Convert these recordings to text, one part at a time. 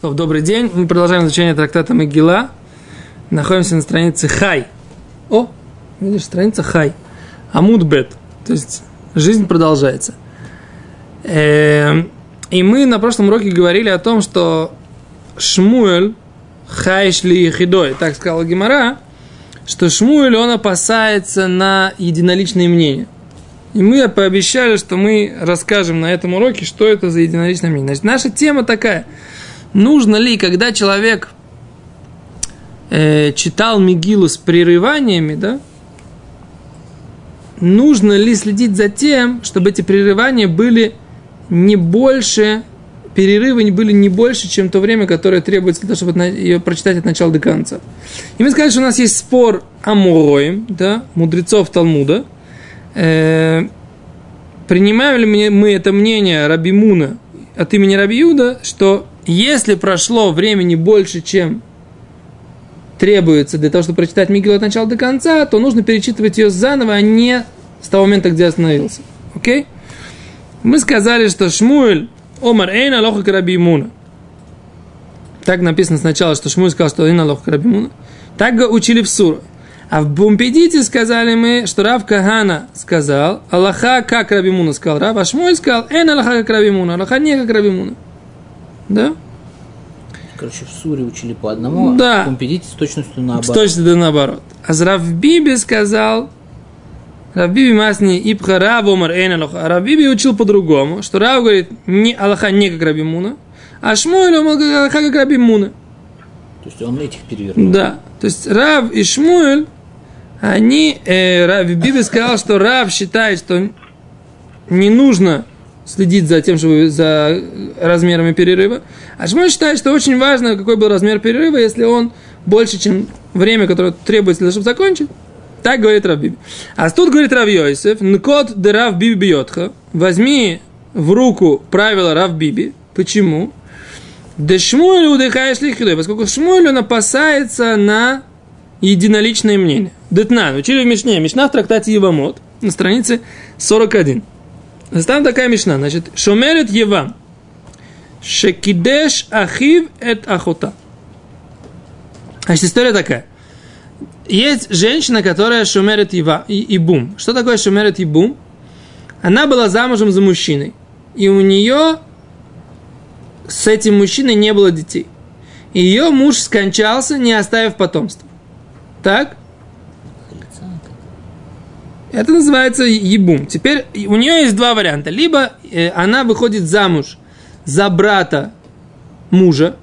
Добрый день. Мы продолжаем изучение трактата Могила. Находимся на странице Хай. О, видишь, страница Хай. Амудбет. То есть жизнь продолжается. Эм, и мы на прошлом уроке говорили о том, что Шмуэль Хайшли Хидой, так сказал Гимара, что Шмуэль, он опасается на единоличные мнения. И мы пообещали, что мы расскажем на этом уроке, что это за единоличное мнение. Значит, наша тема такая – нужно ли, когда человек э, читал Мигилу с прерываниями, да, нужно ли следить за тем, чтобы эти прерывания были не больше, перерывы были не больше, чем то время, которое требуется для того, чтобы ее прочитать от начала до конца. И мы сказали, что у нас есть спор о Муроем, да, мудрецов Талмуда. Э, принимаем ли мы это мнение Раби Муна от имени Раби Юда, что если прошло времени больше, чем требуется для того, чтобы прочитать Мигилу от начала до конца, то нужно перечитывать ее заново, а не с того момента, где остановился. Окей? Мы сказали, что Шмуэль Омар Эйна Лоха Карабимуна. Так написано сначала, что Шмуэль сказал, что Эйна Лоха Карабимуна. Так учили в Сура. А в Бумпедите сказали мы, что Рав Кагана сказал, Аллаха как Рабимуна сказал Рав, а Шмуэль сказал, Эн Аллаха как Рабимуна, Аллаха не как Рабимуна. Да? Короче, в Суре учили по одному, да. а в Компедите с точностью наоборот. С точностью наоборот. А Равбиби сказал, Равбиби масни ипха рав омар эйн А Равбиби учил по-другому, что Рав говорит, не Аллаха не как Раби Муна, а Шмуэль Аллаха как Раби Муна. То есть он этих перевернул. Да. То есть Рав и Шмуэль, они, э, Рав Биби сказал, что Рав считает, что не нужно следить за тем, чтобы за размерами перерыва. А Шмой считает, что очень важно, какой был размер перерыва, если он больше, чем время, которое требуется для чтобы закончить. Так говорит Рав Биби. А тут говорит Рав Йосиф, нкот де Рав Биби бьетха, возьми в руку правила Рав Биби. Почему? Да Шмуэль удыхаешь лихидой, поскольку Шмуэль он опасается на единоличное мнение. Детнан, учили в Мишне, Мишна в трактате Евамот, на странице 41. Там такая мишна, значит, шумерет Евам, шекидеш ахив эт ахота. Значит, история такая. Есть женщина, которая шумерет Ева, и, бум. Что такое шумерет и бум? Она была замужем за мужчиной. И у нее с этим мужчиной не было детей. Ее муж скончался, не оставив потомства. Так? Это называется ебум. Теперь у нее есть два варианта. Либо э, она выходит замуж за брата мужа,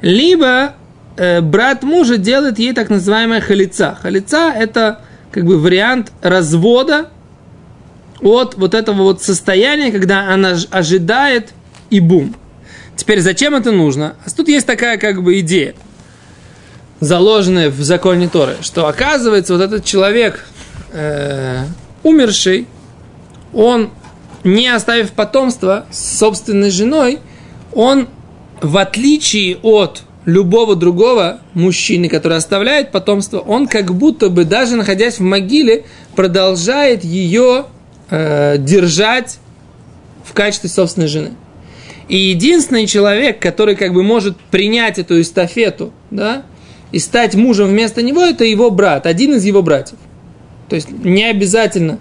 либо э, брат мужа делает ей так называемая халица. Халица – это как бы вариант развода от вот этого вот состояния, когда она ожидает и бум. Теперь зачем это нужно? А тут есть такая как бы идея, заложенная в законе Торы, что оказывается вот этот человек, э, умерший, он, не оставив потомства с собственной женой, он, в отличие от любого другого мужчины, который оставляет потомство, он как будто бы, даже находясь в могиле, продолжает ее э, держать в качестве собственной жены. И единственный человек, который как бы может принять эту эстафету, да, и стать мужем вместо него, это его брат, один из его братьев. То есть не обязательно,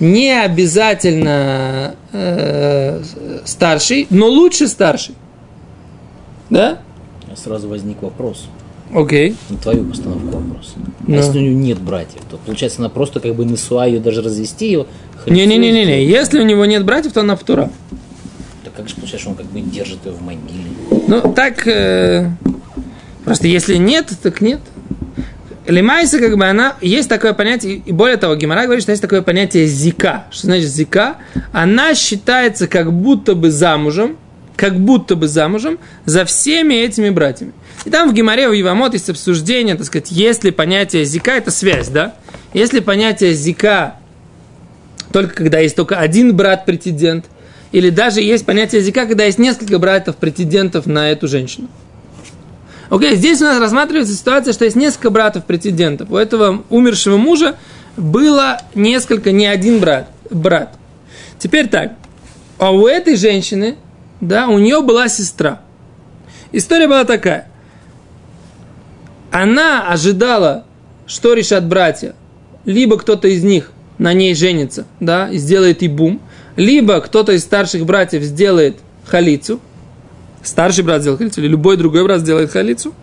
не обязательно э, старший, но лучше старший. Да? Сразу возник вопрос. Окей. Okay. На твою постановку вопроса. А no. если у нее нет братьев, то получается она просто как бы несуа ее даже развести ее. Не-не-не-не, не. если у него нет братьев, то она втора. Так как же получается, он как бы держит ее в могиле? Ну, так, э, просто если нет, так нет. Лимайса, как бы она, есть такое понятие, и более того, Гимара говорит, что есть такое понятие зика. Что значит зика? Она считается как будто бы замужем, как будто бы замужем за всеми этими братьями. И там в Гимаре, в Евамот есть обсуждение, так сказать, если понятие зика, это связь, да? Если понятие зика только когда есть только один брат-претендент, или даже есть понятие зика, когда есть несколько братьев-претендентов на эту женщину. Окей, здесь у нас рассматривается ситуация, что есть несколько братов-претендентов. У этого умершего мужа было несколько, не один брат. брат. Теперь так. А у этой женщины, да, у нее была сестра. История была такая. Она ожидала, что решат братья. Либо кто-то из них на ней женится, да, и сделает и бум, либо кто-то из старших братьев сделает халицу, старший брат сделает халицу, или любой другой брат сделает халицу.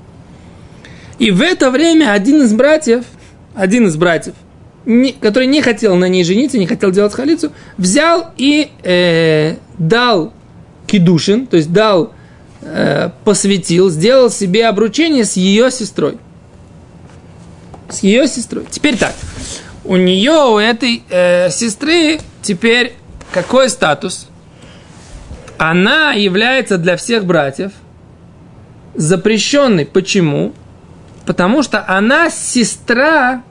И в это время один из братьев, один из братьев, не, который не хотел на ней жениться, не хотел делать халицу, взял и э, дал кидушин, то есть дал, э, посвятил, сделал себе обручение с ее сестрой. С ее сестрой. Теперь так. У нее, у этой э, сестры, теперь какой статус? Она является для всех братьев запрещенной. Почему? Потому что она сестра...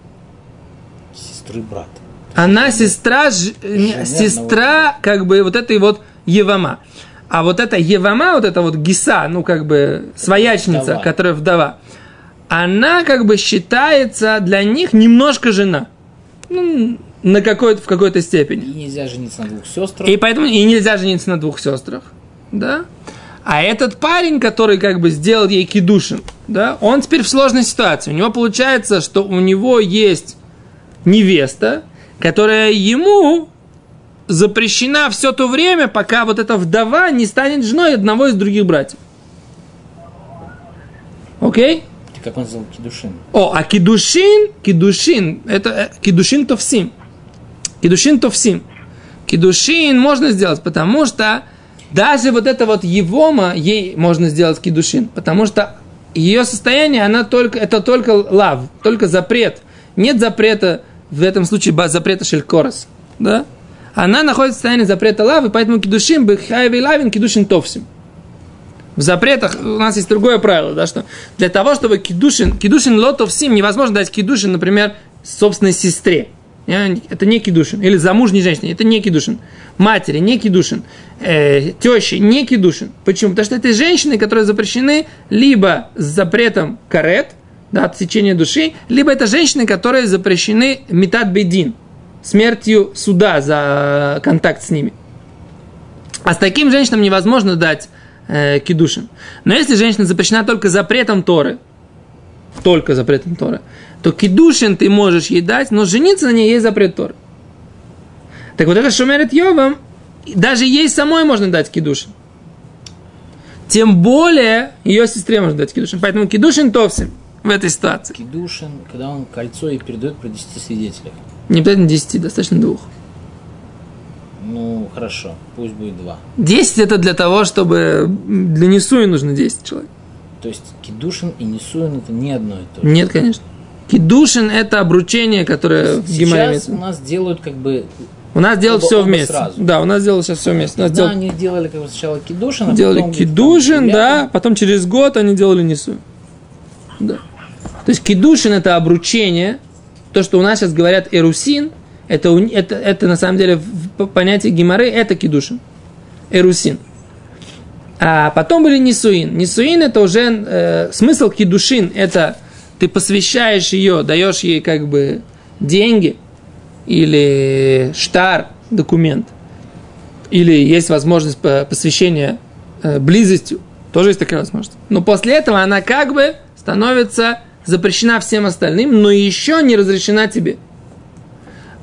Сестры брата. Она сестра, ж, сестра, как бы, вот этой вот Евама. А вот эта Евама, вот эта вот Гиса, ну, как бы, своячница, вдова. которая вдова, она, как бы, считается для них немножко жена. Ну, на какой-то, в какой-то степени. И нельзя жениться на двух сестрах. И поэтому и нельзя жениться на двух сестрах. Да? А этот парень, который как бы сделал ей кидушин, да, он теперь в сложной ситуации. У него получается, что у него есть невеста, которая ему запрещена все то время, пока вот эта вдова не станет женой одного из других братьев. Окей? Как он назвал кидушин? О, а кидушин, кидушин, это э, кидушин товсим. Кидушин товсим. Кидушин можно сделать, потому что даже вот это вот евома, ей можно сделать кидушин, потому что ее состояние, она только, это только лав, только запрет. Нет запрета, в этом случае запрета шелькорос, да? Она находится в состоянии запрета лавы, поэтому кидушин бы хайвей лавин, кидушин товсим. В запретах у нас есть другое правило, да, что для того, чтобы кидушин, кидушин лотов сим, невозможно дать кидушин, например, собственной сестре. Это не кидушин. Или замужней женщине. Это не кидушин. Матери не кидушин. Э, тещи не кидушин. Почему? Потому что это женщины, которые запрещены либо с запретом карет, да, отсечения души, либо это женщины, которые запрещены метат бедин, смертью суда за контакт с ними. А с таким женщинам невозможно дать э, кидушин. Но если женщина запрещена только запретом Торы, только запретом Торы, то кидушин ты можешь ей дать, но жениться на ней есть запрет Торы. Так вот это шумерит Йовам, даже ей самой можно дать кидушин. Тем более ее сестре можно дать кидушин. Поэтому кидушин товсим в этой ситуации. Кидушин, когда он кольцо и передает про 10 свидетелей. Не обязательно 10, достаточно двух. Ну, хорошо, пусть будет два. 10 это для того, чтобы для Несуи нужно 10 человек. То есть Кидушин и Несуин это не одно и то же? Нет, конечно. Кидушин это обручение, которое в Гимаре Сейчас у нас делают как бы у нас делают все вместе. Сразу. Да, у нас делают сейчас все вместе. У нас да, дел... они делали как бы сначала кидушин, а делали потом, кидушин, да, потом через год они делали несу. Да. То есть кидушин это обручение, то, что у нас сейчас говорят эрусин, это, это, это на самом деле в понятии геморы это кидушин. Эрусин. А потом были нисуин. Нисуин это уже э, смысл кидушин, это ты посвящаешь ее, даешь ей как бы деньги или штар, документ, или есть возможность посвящения э, близостью, тоже есть такая возможность. Но после этого она как бы становится запрещена всем остальным, но еще не разрешена тебе.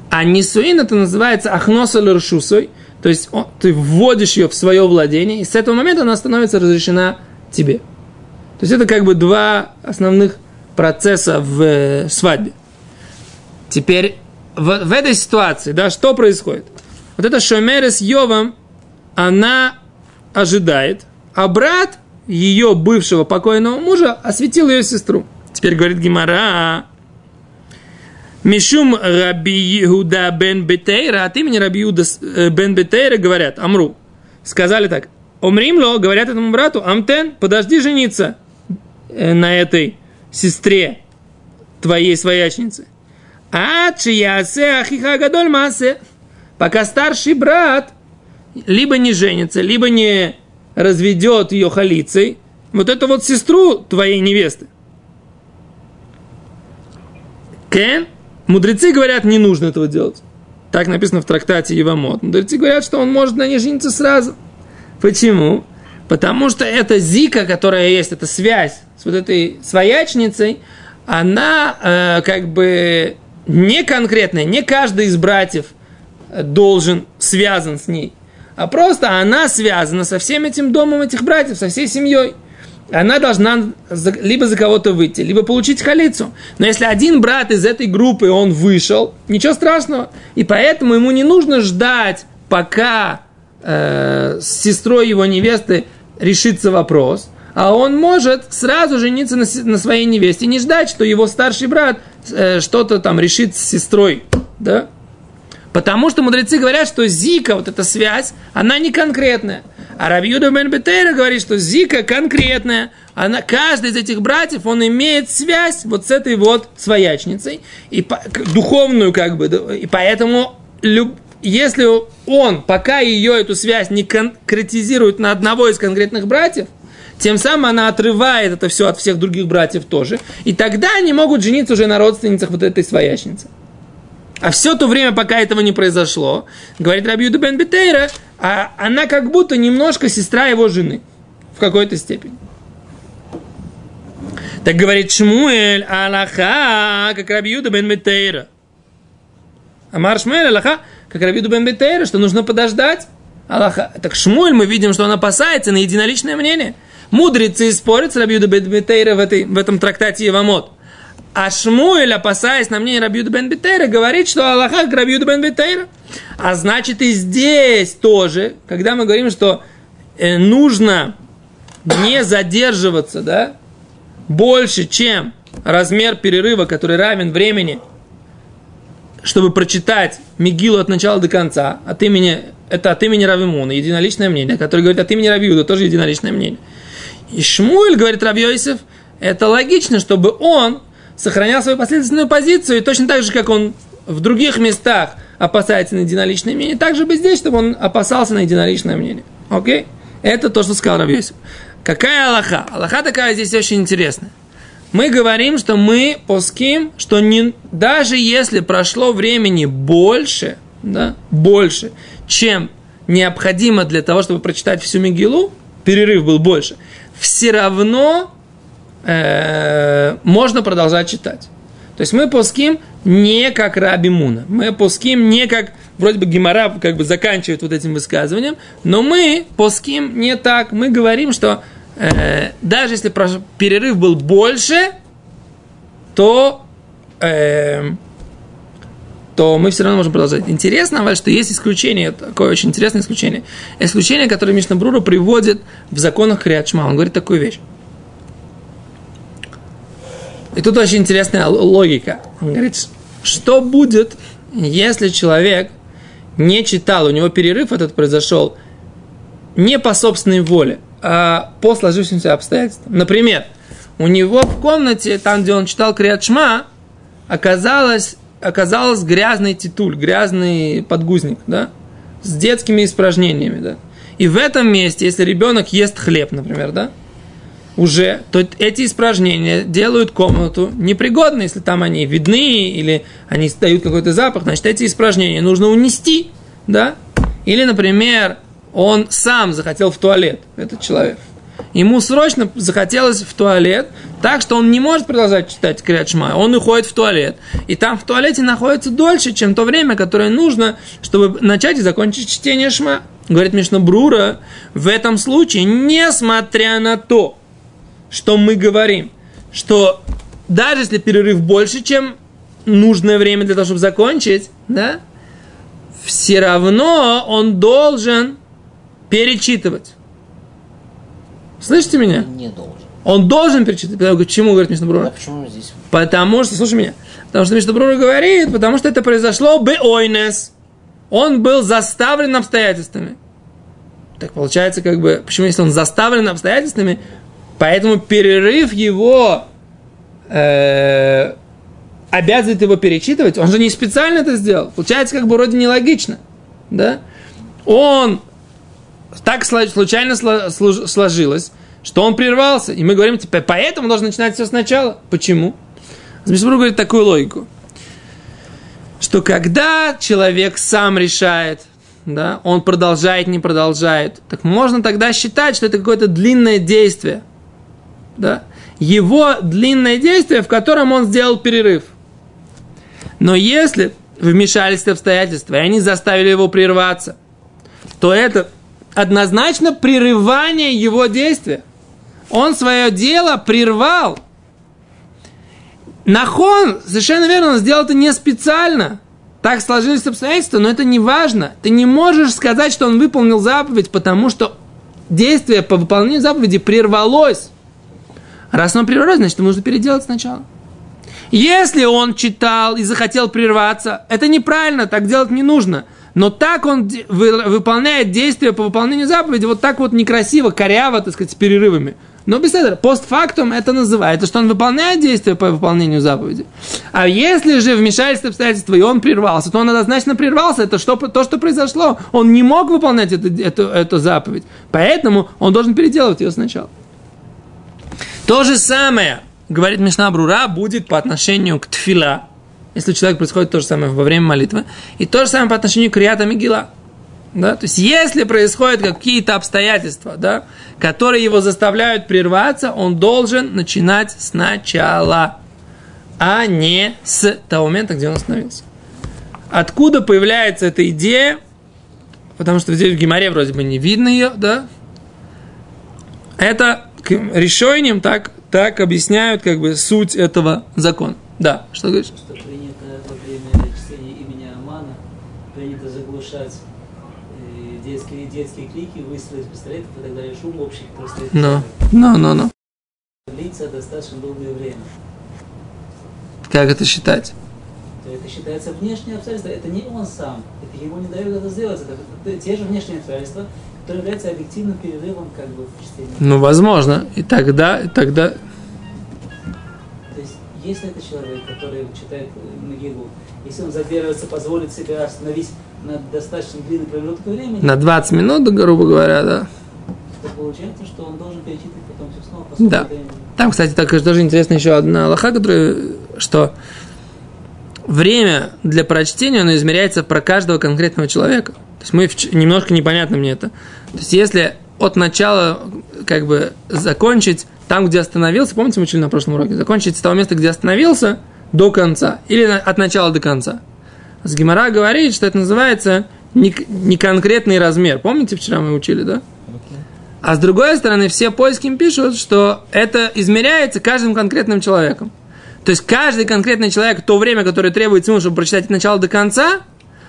А нисуин это называется ахноса лершусой, то есть он, ты вводишь ее в свое владение, и с этого момента она становится разрешена тебе. То есть это как бы два основных процесса в э, свадьбе. Теперь в, в этой ситуации, да, что происходит? Вот эта Шомера с Йовом, она ожидает, а брат ее бывшего покойного мужа осветил ее сестру. Теперь говорит Гимара, Мишум Раби Иуда бен Бетейра, от имени Раби Иуда э, бен Бетейра говорят, Амру, сказали так, Омримло, говорят этому брату, Амтен, подожди жениться э, на этой сестре твоей своячницы. А чиясе ахиха гадоль масе. Пока старший брат либо не женится, либо не разведет ее халицей, вот эту вот сестру твоей невесты. Кен? Мудрецы говорят, не нужно этого делать. Так написано в трактате Евамот. Мудрецы говорят, что он может на ней жениться сразу. Почему? Потому что эта зика, которая есть, эта связь с вот этой своячницей, она э, как бы не конкретная, не каждый из братьев должен связан с ней, а просто она связана со всем этим домом этих братьев, со всей семьей. Она должна либо за кого-то выйти, либо получить халицу. Но если один брат из этой группы, он вышел, ничего страшного. И поэтому ему не нужно ждать, пока э, с сестрой его невесты решится вопрос, а он может сразу жениться на, на своей невесте, не ждать, что его старший брат э, что-то там решит с сестрой, да? Потому что мудрецы говорят, что зика, вот эта связь, она не конкретная. А Рабиуда бен Бетейра говорит, что зика конкретная. Она, каждый из этих братьев, он имеет связь вот с этой вот своячницей, и по, духовную как бы, и поэтому люб, если он пока ее эту связь не конкретизирует на одного из конкретных братьев, тем самым она отрывает это все от всех других братьев тоже. И тогда они могут жениться уже на родственницах вот этой своячницы. А все то время, пока этого не произошло, говорит Рабиуда бен Бетейра, а она как будто немножко сестра его жены. В какой-то степени. Так говорит Шмуэль, Аллаха, как Рабиуда бен Бетейра. Амар Шмуэль, Аллаха, как Рабиуда бен Бетейра, что нужно подождать. Аллаха. Так Шмуэль, мы видим, что он опасается на единоличное мнение. Мудрецы спорят с Рабиуда бен Бетейра в, этой, в этом трактате Евамот. А Шмуэль, опасаясь на мнение Рабиуда бен Бетейра, говорит, что Аллаха к Рабиуда бен Бетейра. А значит и здесь тоже, когда мы говорим, что э, нужно не задерживаться, да, больше, чем размер перерыва, который равен времени, чтобы прочитать Мигилу от начала до конца, от имени, это от имени Равимуна, единоличное мнение, который говорит от имени Равиуда, тоже единоличное мнение. И Шмуэль, говорит Равьёйсев, это логично, чтобы он сохранял свою последовательную позицию, и точно так же, как он в других местах опасается на единоличное мнение, так же бы здесь, чтобы он опасался на единоличное мнение. Окей? Это то, что сказал Равьесов. Какая Аллаха? Аллаха такая здесь очень интересная. Мы говорим, что мы поским, что не, даже если прошло времени больше, да, больше, чем необходимо для того, чтобы прочитать всю Мигилу, перерыв был больше, все равно э, можно продолжать читать. То есть мы пуским не как Раби Муна. Мы пуским не как, вроде бы Гимара как бы заканчивает вот этим высказыванием, но мы пуским не так. Мы говорим, что э, даже если перерыв был больше, то, э, то мы все равно можем продолжать. Интересно, что есть исключение, такое очень интересное исключение. Исключение, которое Мишна Брура приводит в законах Криачма. Он говорит такую вещь. И тут очень интересная логика. Он говорит, что будет, если человек не читал, у него перерыв этот произошел не по собственной воле, а по сложившимся обстоятельствам. Например, у него в комнате, там, где он читал Криатшма, оказалось, оказалось грязный титуль, грязный подгузник, да, с детскими испражнениями, да. И в этом месте, если ребенок ест хлеб, например, да, уже, то эти испражнения делают комнату непригодной, если там они видны или они дают какой-то запах, значит, эти испражнения нужно унести, да? Или, например, он сам захотел в туалет, этот человек. Ему срочно захотелось в туалет, так что он не может продолжать читать Криат Он уходит в туалет. И там в туалете находится дольше, чем то время, которое нужно, чтобы начать и закончить чтение Шма. Говорит Мишна Брура, в этом случае, несмотря на то, что мы говорим, что даже если перерыв больше, чем нужное время для того, чтобы закончить, да, все равно он должен перечитывать. Слышите меня? Не должен. Он должен перечитывать. Почему, говорит Мишнабрура? А почему здесь? Потому что, слушай меня, потому что Мишнабрура говорит, потому что это произошло бы ойнес. Он был заставлен обстоятельствами. Так получается, как бы, почему если он заставлен обстоятельствами, Поэтому перерыв его э, обязывает его перечитывать. Он же не специально это сделал. Получается, как бы вроде нелогично. Да? Он так случайно сложилось, что он прервался. И мы говорим, типа, поэтому должен начинать все сначала. Почему? Мишбрур говорит такую логику, что когда человек сам решает, да, он продолжает, не продолжает, так можно тогда считать, что это какое-то длинное действие, да, его длинное действие, в котором он сделал перерыв. Но если вмешались обстоятельства, и они заставили его прерваться, то это однозначно прерывание его действия. Он свое дело прервал. Нахон, совершенно верно, он сделал это не специально. Так сложились обстоятельства, но это не важно. Ты не можешь сказать, что он выполнил заповедь, потому что действие по выполнению заповеди прервалось. Раз оно прервалось, значит, нужно переделать сначала. Если он читал и захотел прерваться, это неправильно, так делать не нужно. Но так он выполняет действия по выполнению заповеди, вот так вот некрасиво, коряво, так сказать, с перерывами. Но без этого, постфактум это называется, что он выполняет действия по выполнению заповеди. А если же вмешательство обстоятельства, и он прервался, то он однозначно прервался. Это что, то, что произошло. Он не мог выполнять эту, эту, эту заповедь. Поэтому он должен переделывать ее сначала. То же самое, говорит Мишна Брура, будет по отношению к тфила, если у человека происходит то же самое во время молитвы, и то же самое по отношению к Риата Мигила. Да? То есть, если происходят какие-то обстоятельства, да, которые его заставляют прерваться, он должен начинать сначала, а не с того момента, где он остановился. Откуда появляется эта идея? Потому что здесь в Гимаре вроде бы не видно ее, да? Это решением так, так объясняют как бы суть этого закона. Да, что говоришь? Что принято во время чтения имени Амана, принято заглушать э, детские, детские клики, выстрелы из пистолетов и так далее, шум общий, стоит. Ну, ну, ну, ну. Длится достаточно долгое время. Как это считать? То это считается внешние обстоятельства. Это не он сам. Это ему не дают это сделать. Это, это те же внешние обстоятельства, являются объективным перерывом как бы в чтении. Ну, возможно. И тогда, и тогда... То есть, если это человек, который читает э, Могилу, если он задерживается, позволит себе остановить на достаточно длинный промежуток времени, На 20 минут, грубо говоря, да. то получается, что он должен перечитывать потом все снова, поскольку Да. это Там, кстати, так тоже интересно еще одна лоха, которая, что время для прочтения, оно измеряется про каждого конкретного человека. То есть мы немножко непонятно мне это. То есть если от начала как бы закончить там, где остановился, помните, мы учили на прошлом уроке, закончить с того места, где остановился, до конца, или от начала до конца. С Гимара говорит, что это называется не, к- не размер. Помните, вчера мы учили, да? А с другой стороны, все поиски пишут, что это измеряется каждым конкретным человеком. То есть каждый конкретный человек, то время, которое требуется ему, чтобы прочитать от начала до конца,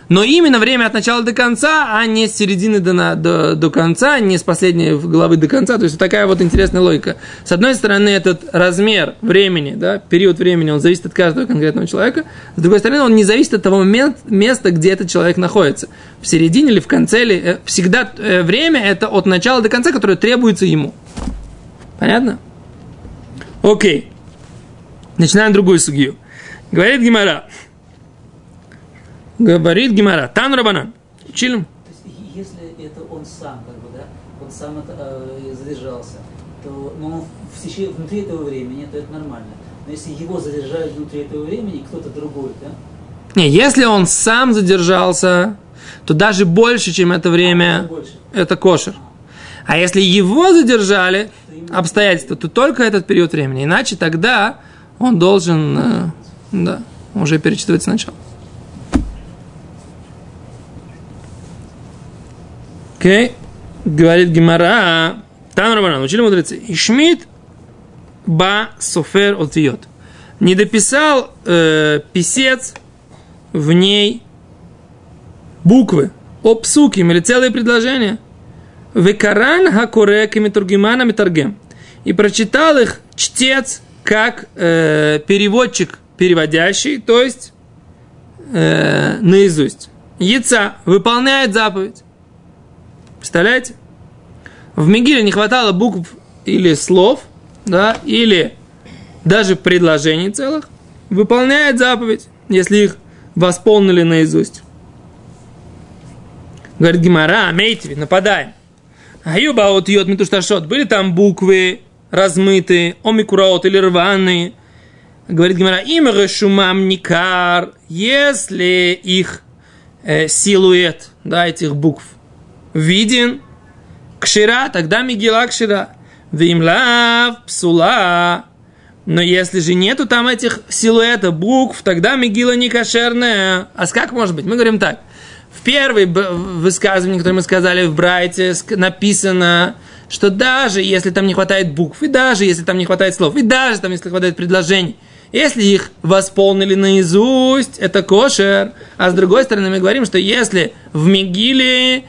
но именно время от начала до конца, а не с середины до, до, до конца, не с последней главы до конца. То есть такая вот интересная логика. С одной стороны, этот размер времени, да, период времени, он зависит от каждого конкретного человека. С другой стороны, он не зависит от того мен- места, где этот человек находится. В середине или в конце. Или, э, всегда э, время это от начала до конца, которое требуется ему. Понятно? Окей. Начинаем другую судью. Говорит Гимара. Говорит Гимара. Тан Рабанан. Учили? То есть, и- если это он сам, как бы, да, он сам это, э, задержался, то он в течение, внутри этого времени, то это нормально. Но если его задержали внутри этого времени, кто-то другой, да, Не, если он сам задержался, то даже больше, чем это время, больше. это кошер. А если его задержали, обстоятельства, то только этот период времени. Иначе тогда он должен, э, да, уже перечитывать сначала. Окей. Говорит Гимара. Там Рабанан, учили мудрецы. Ишмит ба софер отвиот. Не дописал э, писец в ней буквы, обсуким или целые предложения. Векаран хакурек и митургимана митаргем. И прочитал их чтец как э, переводчик переводящий, то есть э, наизусть. Яйца выполняет заповедь. Представляете? В Мегиле не хватало букв или слов, да, или даже предложений целых. Выполняет заповедь, если их восполнили наизусть. Говорит Гимара, мейтви, нападаем. Аюба от йод митушташот. Были там буквы размытые, омикураот или рваные. Говорит Гимара, имя решумам никар, если их э, силуэт, да, этих букв виден, кшира, тогда мигила кшира. Вимлав, псула. Но если же нету там этих силуэтов, букв, тогда мигила не кошерная. А как может быть? Мы говорим так. В первой высказывании, которое мы сказали в Брайте, написано, что даже если там не хватает букв, и даже если там не хватает слов, и даже там, если хватает предложений, если их восполнили наизусть, это кошер. А с другой стороны, мы говорим, что если в Мигиле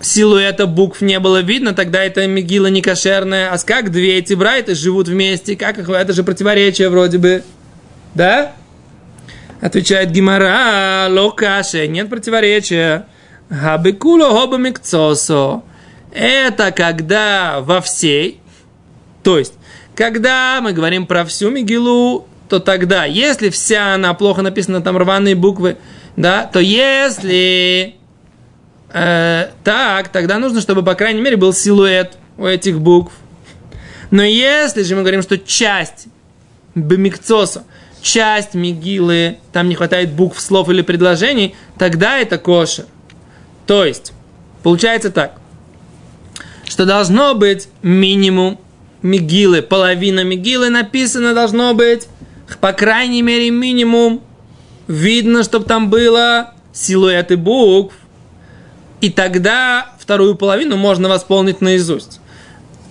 силуэта букв не было видно, тогда это Мигила не кошерная. А как две эти брайты живут вместе? Как их? Это же противоречие вроде бы. Да? Отвечает Гимара, локаше, нет противоречия. Хабекуло хоба микцосо. Это когда во всей, то есть, когда мы говорим про всю Мигилу, то тогда, если вся она плохо написана, там рваные буквы, да, то если э, так, тогда нужно, чтобы, по крайней мере, был силуэт у этих букв. Но если же мы говорим, что часть бемикцоса, часть мигилы, там не хватает букв, слов или предложений, тогда это кошер. То есть, получается так, что должно быть минимум мигилы, половина мигилы написано должно быть, по крайней мере, минимум видно, чтобы там было силуэты букв, и тогда вторую половину можно восполнить наизусть.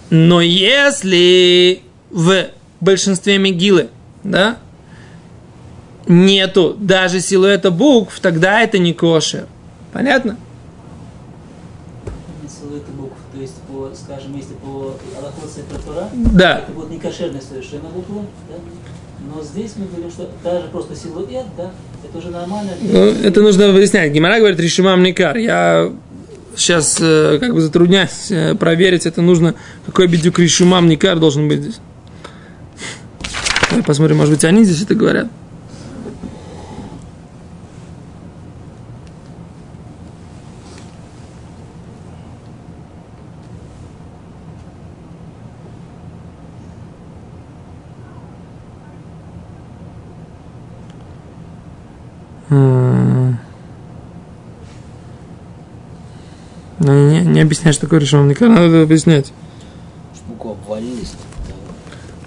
Но если в большинстве мигилы, да, нету даже силуэта букв, тогда это не кошер. Понятно? Силуэта букв, то есть, по, скажем, если по Аллахосе Тора, да. это будет не кошерная совершенно буква, да? Но здесь мы говорим, что даже просто силуэт, да, это. Ну, это нужно выяснять. Гимара говорит, решимам никар. Я сейчас э, как бы затрудняюсь э, проверить, это нужно, какой бедюк решимам никар должен быть здесь. Посмотрим, может быть, они здесь это говорят. Не, не объясняй, что такое решен никак, надо объяснять. Штуку обвалились.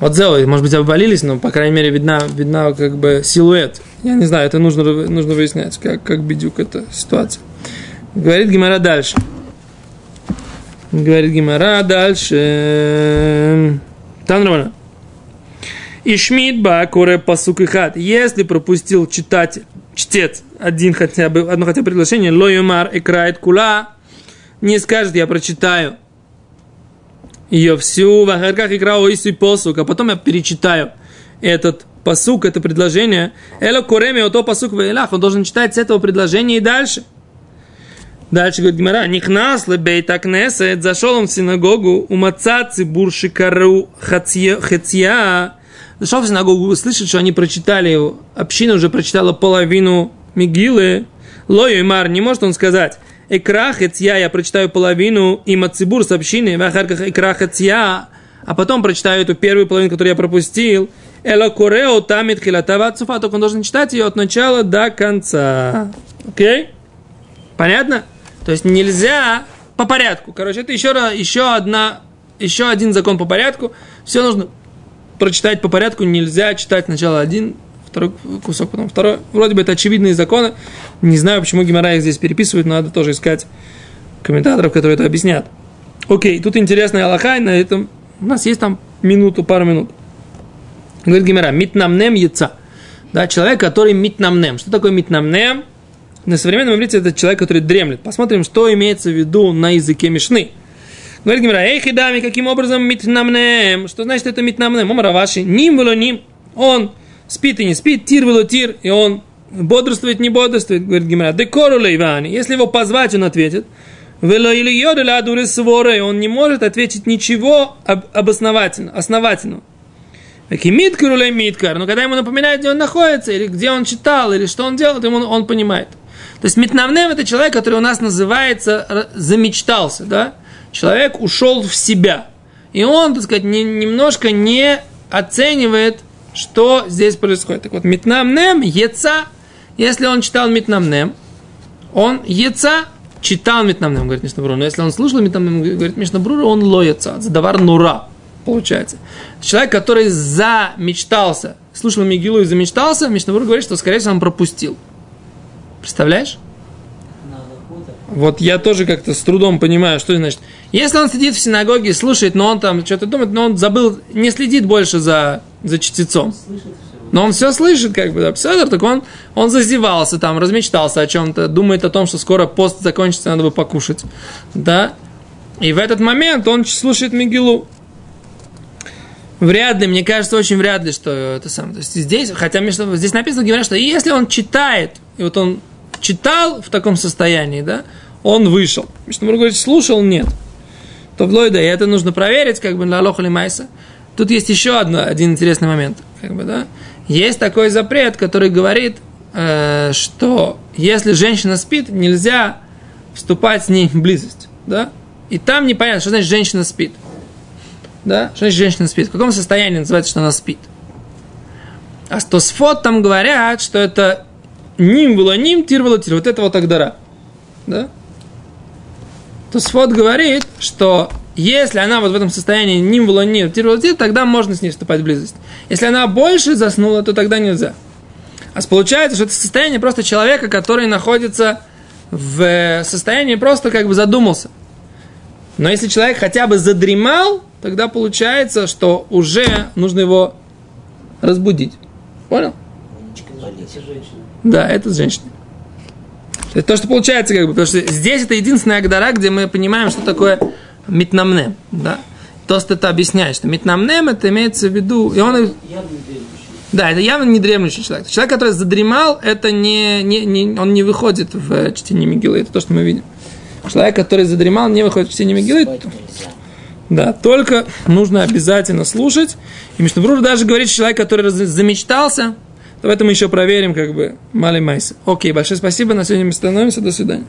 Вот Зело, может быть, обвалились, но, по крайней мере, видна, видна как бы силуэт. Я не знаю, это нужно, нужно выяснять, как, как бедюк эта ситуация. Говорит Гимара дальше. Говорит Гимара дальше. Там нормально. Ишмит ба коре пасук и хат. Если пропустил читатель чтец. Один хотя бы, одно хотя бы предложение, ло юмар и крает кула, не скажет, я прочитаю. Ее всю, в ахарках играл и посук, а потом я перечитаю этот посук, это предложение, эло кореми ото посук в элах, он должен читать с этого предложения и дальше. Дальше говорит Гимара, нихнас лебейт акнесет, зашел он в синагогу, у маца цибур шикару хатья, зашел в синагогу, слышит, что они прочитали, община уже прочитала половину Мигилы, Лою и Мар, не может он сказать, Экрах я, я прочитаю половину, и Мацибур с общины, в Ахарках Экрах я, а потом прочитаю эту первую половину, которую я пропустил, Эла Корео Тамит Хилатава Цуфа, только он должен читать ее от начала до конца. Окей? Okay? Понятно? То есть нельзя по порядку. Короче, это еще, еще одна, еще один закон по порядку. Все нужно прочитать по порядку нельзя читать сначала один, второй кусок, потом второй. Вроде бы это очевидные законы. Не знаю, почему Гимара их здесь переписывают, надо тоже искать комментаторов, которые это объяснят. Окей, тут интересная Аллаха, на этом у нас есть там минуту, пару минут. Говорит Гимара, митнамнем яйца. Да, человек, который митнамнем. Что такое митнамнем? На современном иврите это человек, который дремлет. Посмотрим, что имеется в виду на языке Мишны. Говорит Гимара, эй, хидами, каким образом митнамнем? Что значит это митнамнем? Омара ваши, ним было ним. Он спит и не спит, тир было тир, и он бодрствует, не бодрствует, говорит Гимара. Декору лейвани. Если его позвать, он ответит. Вело или йода адуре своры, он не может ответить ничего об, обосновательно, основательного. Миткар или миткар, но когда ему напоминают, где он находится, или где он читал, или что он делал, ему он понимает. То есть Митнавнем это человек, который у нас называется замечтался, да? человек ушел в себя. И он, так сказать, не, немножко не оценивает, что здесь происходит. Так вот, Митнамнем, Еца, если он читал Митнамнем, Он яца читал Митнамнем, говорит Мишнабрура. Но если он слушал Митнамнем, говорит Мишнабрура, он лояца. Задавар нура, получается. Человек, который замечтался, слушал Мигилу и замечтался, Мишнабрура говорит, что, скорее всего, он пропустил. Представляешь? Вот я тоже как-то с трудом понимаю, что значит. Если он сидит в синагоге, слушает, но он там что-то думает, но он забыл, не следит больше за, за чтецом. Но он все слышит, как бы, да, Пседр, так он, он зазевался там, размечтался о чем-то, думает о том, что скоро пост закончится, надо бы покушать, да. И в этот момент он слушает Мигилу. Вряд ли, мне кажется, очень вряд ли, что это самое. То есть здесь, хотя здесь написано, говорят, что если он читает, и вот он читал в таком состоянии, да, он вышел. Мишнабур говорит, слушал, нет. То Лойда, и это нужно проверить, как бы, на Лох или Майса. Тут есть еще одно, один интересный момент, как бы, да. Есть такой запрет, который говорит, э, что если женщина спит, нельзя вступать с ней в близость, да. И там непонятно, что значит женщина спит. Да? Что значит женщина спит? В каком состоянии называется, что она спит? А стосфот там говорят, что это ним было ним, тир было тир. Вот это вот агдара. Да? То Сфот говорит, что если она вот в этом состоянии ним было ним, тир было тир, тогда можно с ней вступать в близость. Если она больше заснула, то тогда нельзя. А получается, что это состояние просто человека, который находится в состоянии просто как бы задумался. Но если человек хотя бы задремал, тогда получается, что уже нужно его разбудить. Понял? Да, это женщина. Это то, что получается, как бы, потому что здесь это единственная агдара, где мы понимаем, что такое митнамнем, да. То, что это объясняет, что митнамнем это имеется в виду, и он... Да, это явно не дремлющий человек. Человек, который задремал, это не, не, не, он не выходит в чтение Мигилы, это то, что мы видим. Человек, который задремал, не выходит в чтение Мигилы. Да, только нужно обязательно слушать. И Мишнабрур даже говорит, человек, который замечтался, Давай это мы еще проверим, как бы, Мали Майса. Окей, большое спасибо. На сегодня мы становимся. До свидания.